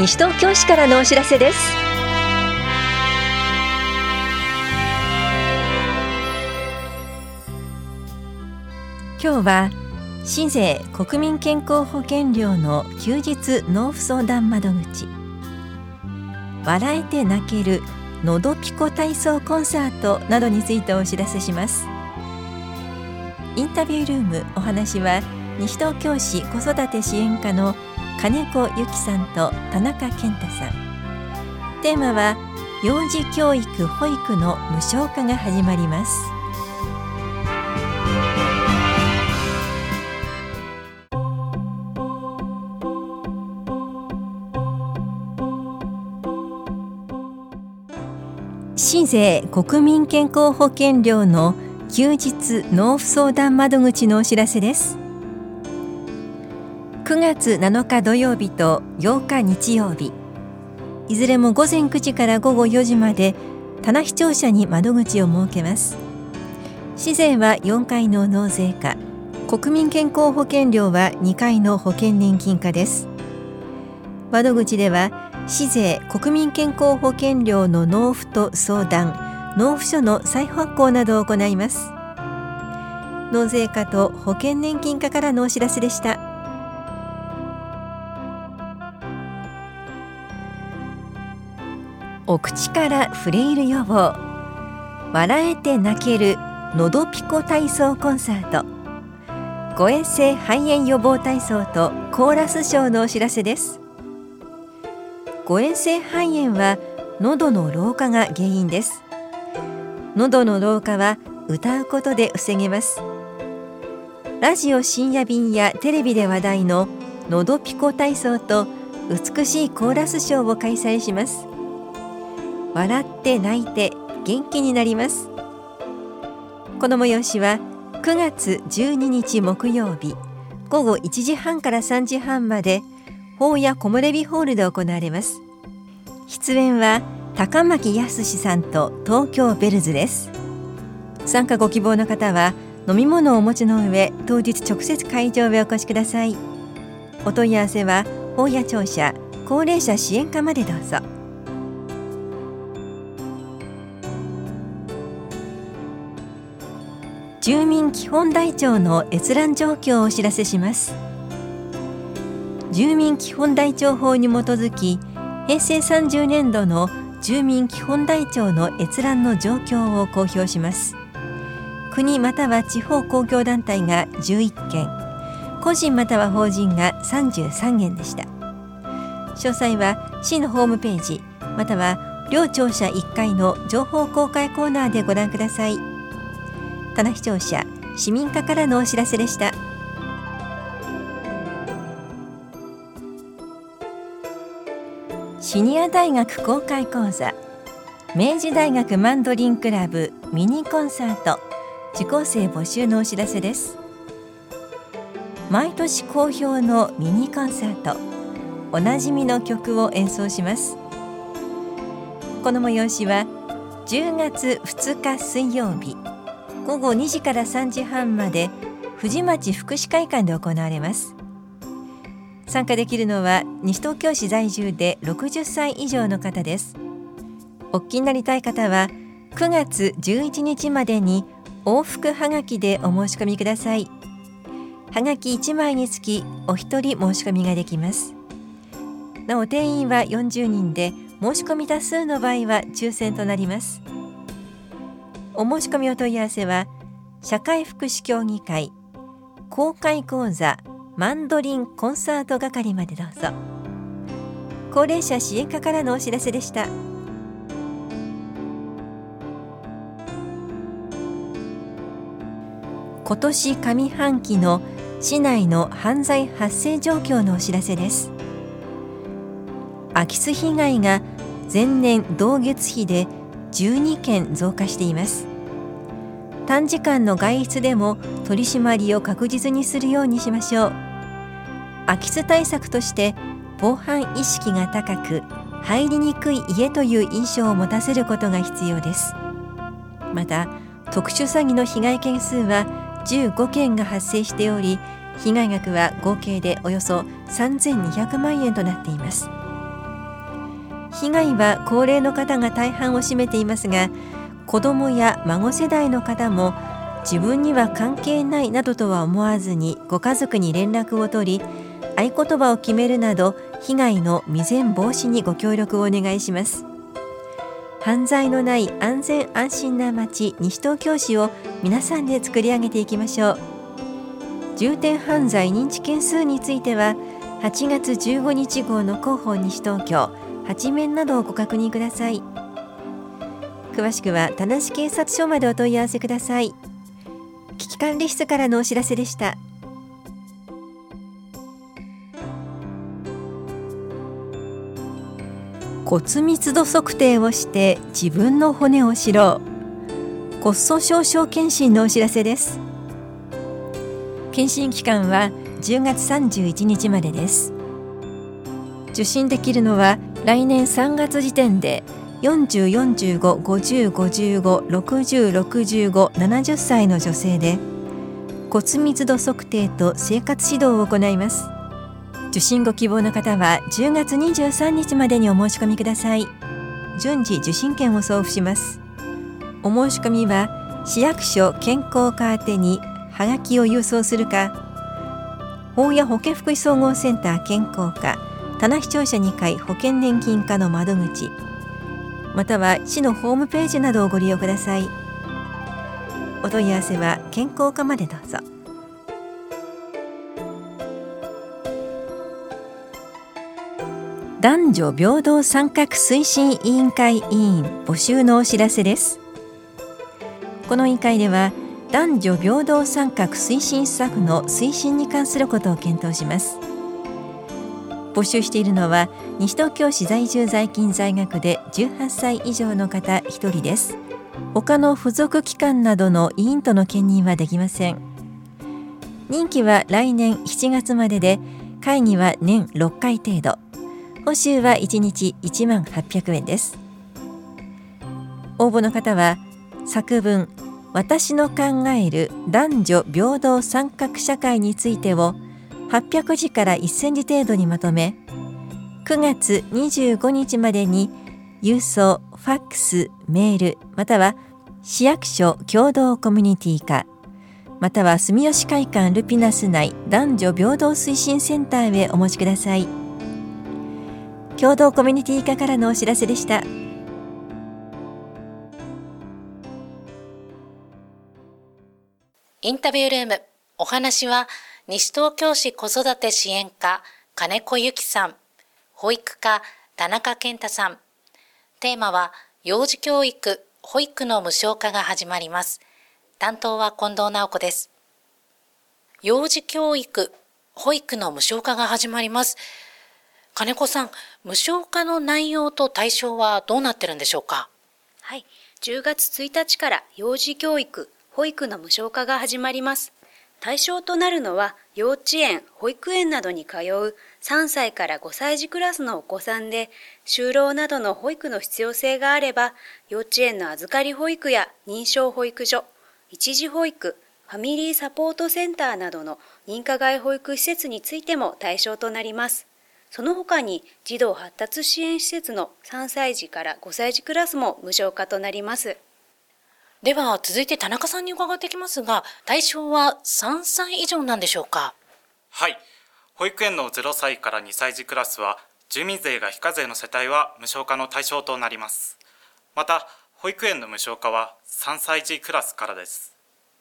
西東京市からのお知らせです。今日は市税国民健康保険料の休日納付相談窓口。笑えて泣けるのどピコ体操コンサートなどについてお知らせします。インタビュールームお話は西東京市子育て支援課の金子由紀さんと田中健太さん。テーマは幼児教育保育の無償化が始まります。市税国民健康保険料の休日納付相談窓口のお知らせです。9月7日土曜日と8日日曜日。いずれも午前9時から午後4時まで棚視聴者に窓口を設けます。市税は4回の納税課。国民健康保険料は2回の保険年金課です。窓口では市税国民健康保険料の納付と相談納付書の再発行などを行います。納税課と保険年金課からのお知らせでした。お口からフレイル予防笑えて泣けるのどピコ体操コンサート誤嚥性肺炎予防体操とコーラスショーのお知らせです。誤嚥性肺炎は喉の老化が原因です。喉の老化は歌うことで防げます。ラジオ深夜便やテレビで話題ののどピコ体操と美しいコーラスショーを開催します。笑って泣いて元気になります。この催しは9月12日木曜日午後1時半から3時半まで法や木漏れ日ホールで行われます。出演は高巻康さんと東京ベルズです。参加ご希望の方は飲み物をお持ちの上当日直接会場へお越しください。お問い合わせは法や庁舎高齢者支援課までどうぞ。住民基本台帳の閲覧状況をお知らせします。住民基本台帳法に基づき平成30年度の住民基本台帳の閲覧の状況を公表します。国または地方公共団体が11件個人または法人が33件でした。詳細は市のホームページまたは両庁舎1階の情報公開コーナーでご覧ください。棚視聴者市民課からのお知らせでした。シニア大学公開講座明治大学マンドリンクラブミニコンサート。受講生募集のお知らせです。毎年好評のミニコンサート。おなじみの曲を演奏します。この催しは10月2日水曜日。午後2時から3時半まで藤町福祉会館で行われます。参加できるのは西東京市在住で60歳以上の方です。お聞きになりたい方は9月11日までに往復はがきでお申し込みください。はがき1枚につきお一人申し込みができます。なお定員は40人で申し込み多数の場合は抽選となります。お申し込みお問い合わせは社会福祉協議会公開講座マンドリンコンサート係までどうぞ。高齢者支援課からのお知らせでした。今年上半期の市内の犯罪発生状況のお知らせです。空き巣被害が前年同月比で12件増加しています。短時間の外出でも取り締まりを確実にするようにしましょう。空き巣対策として防犯意識が高く入りにくい家という印象を持たせることが必要です。また特殊詐欺の被害件数は15件が発生しており被害額は合計でおよそ3200万円となっています。被害は高齢の方が大半を占めていますが子どもや孫世代の方も自分には関係ないなどとは思わずにご家族に連絡を取り合言葉を決めるなど被害の未然防止にご協力をお願いします。犯罪のない安全安心な街西東京市を皆さんで作り上げていきましょう。重点犯罪認知件数については8月15日号の広報西東京。8面などをご確認ください。詳しくは田無警察署までお問い合わせください。危機管理室からのお知らせでした。骨密度測定をして自分の骨を知ろう。骨粗鬆症検診のお知らせです。検診期間は10月31日までです。受診できるのは来年3月時点で40455055606570歳の女性で骨密度測定と生活指導を行います。受診ご希望の方は10月23日までにお申し込みください。順次受診券を送付します。お申し込みは市役所健康課宛にはがきを郵送するか法や保健福祉総合センター健康課棚視聴者2階保険年金課の窓口または市のホームページなどをご利用ください。お問い合わせは健康課までどうぞ。男女平等参画推進委員会委員募集のお知らせです。この委員会では男女平等参画推進スタッフの推進に関することを検討します。募集しているのは西東京市在住在勤在学で18歳以上の方1人です。他の付属機関などの委員との兼任はできません。任期は来年7月までで会議は年6回程度。報酬は1日1万800円です。応募の方は作文私の考える男女平等参画社会についてを800字から1000字程度にまとめ9月25日までに郵送ファックスメールまたは市役所共同コミュニティ課または住吉会館ルピナス内男女平等推進センターへお持ちください共同コミュニティ課からのお知らせでした。インタビュールーム。お話は、西東京市子育て支援課、金子由紀さん、保育課、田中健太さん。テーマは、幼児教育、保育の無償化が始まります。担当は近藤直子です。幼児教育、保育の無償化が始まります。金子さん、無償化の内容と対象はどうなってるんでしょうか？はい、10月1日から幼児教育、保育の無償化が始まります。対象となるのは幼稚園、保育園などに通う3歳から5歳児クラスのお子さんで、就労などの保育の必要性があれば、幼稚園の預かり保育や認証保育所、一時保育、ファミリーサポートセンターなどの認可外保育施設についても対象となります。その他に児童発達支援施設の3歳児から5歳児クラスも無償化となります。では続いて田中さんに伺っていきますが対象は3歳以上なんでしょうか？はい。保育園の0歳から2歳児クラスは住民税が非課税の世帯は無償化の対象となります。また保育園の無償化は3歳児クラスからです。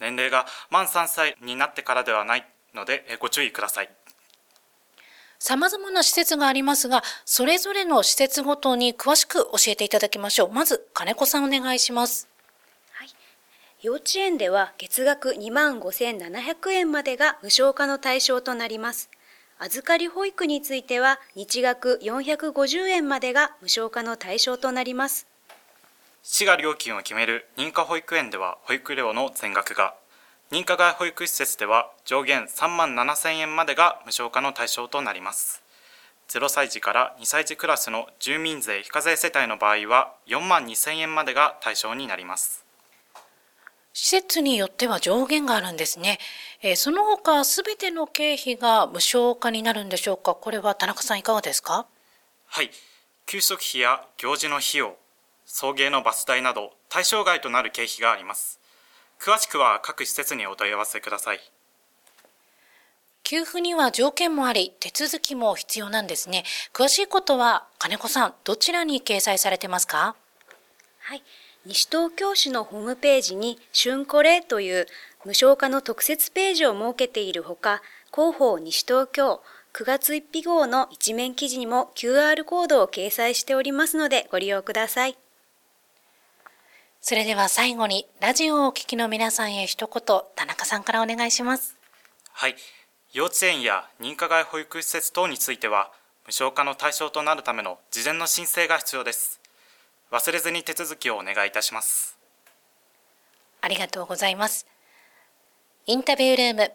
年齢が満3歳になってからではないのでご注意ください。さまざまな施設がありますが、それぞれの施設ごとに詳しく教えていただきましょう。まず、金子さんお願いします。幼稚園では月額2万5700円までが無償化の対象となります。預かり保育については日額450円までが無償化の対象となります。市が料金を決める認可保育園では保育料の全額が、認可外保育施設では上限3万7000円までが無償化の対象となります。0歳児から2歳児クラスの住民税非課税世帯の場合は4万2000円までが対象になります。施設によっては上限があるんですね。えー、その他すべての経費が無償化になるんでしょうか？これは田中さんいかがですか？はい。給食費や行事の費用送迎のバス代など対象外となる経費があります詳しくは各施設にお問い合わせください給付には条件もあり手続きも必要なんですね詳しいことは金子さんどちらに掲載されてますか？はい西東京市のホームページに春コレという無償化の特設ページを設けているほか広報西東京9月1日号の一面記事にも QR コードを掲載しておりますのでご利用ください。それでは最後にラジオをお聞きの皆さんへ一言田中さんからお願いします。はい。幼稚園や認可外保育施設等については無償化の対象となるための事前の申請が必要です。忘れずに手続きをお願いいたします。ありがとうございます。インタビュールーム。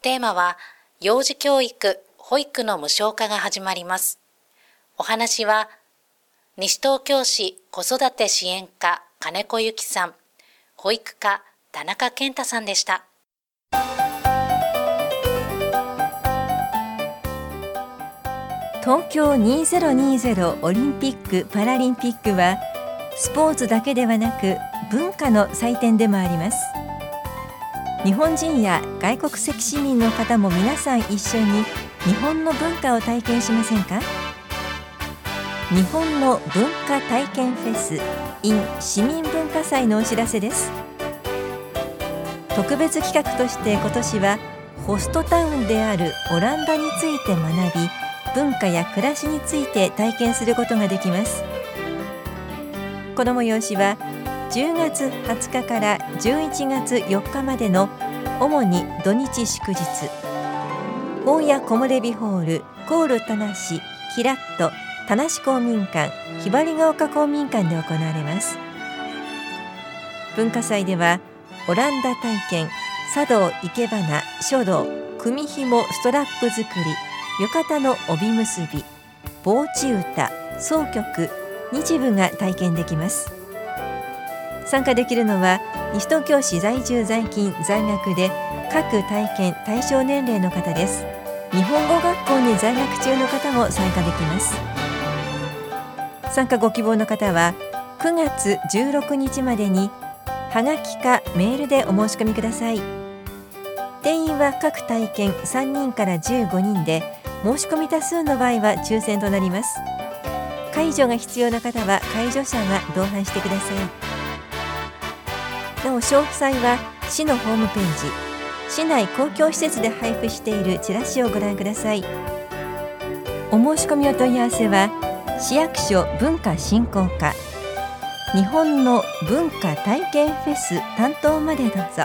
テーマは幼児教育保育の無償化が始まります。お話は、西東京市子育て支援課金子由紀さん、保育課田中健太さんでした。東京2020オリンピック・パラリンピックはスポーツだけではなく文化の祭典でもあります。日本人や外国籍市民の方も皆さん一緒に日本の文化を体験しませんか？日本の文化体験フェス in 市民文化祭のお知らせです。特別企画として今年はホストタウンであるオランダについて学び文化や暮らしについて体験することができます。この催しは10月20日から11月4日までの主に土日祝日。大谷木漏れ日ホールコール田無キラット田無公民館ひばりが丘公民館で行われます。文化祭ではオランダ体験茶道生け花書道組紐ストラップ作り浴衣の帯結び防地歌総曲日舞が体験できます。参加できるのは西東京市在住在勤在学で各体験対象年齢の方です。日本語学校に在学中の方も参加できます。参加ご希望の方は9月16日までにはがきかメールでお申し込みください。定員は各体験3人から15人で申し込み多数の場合は抽選となります。介助が必要な方は介助者が同伴してください。なお詳細は市のホームページ市内公共施設で配布しているチラシをご覧ください。お申し込みお問い合わせは市役所文化振興課日本の文化体験フェス担当までどうぞ。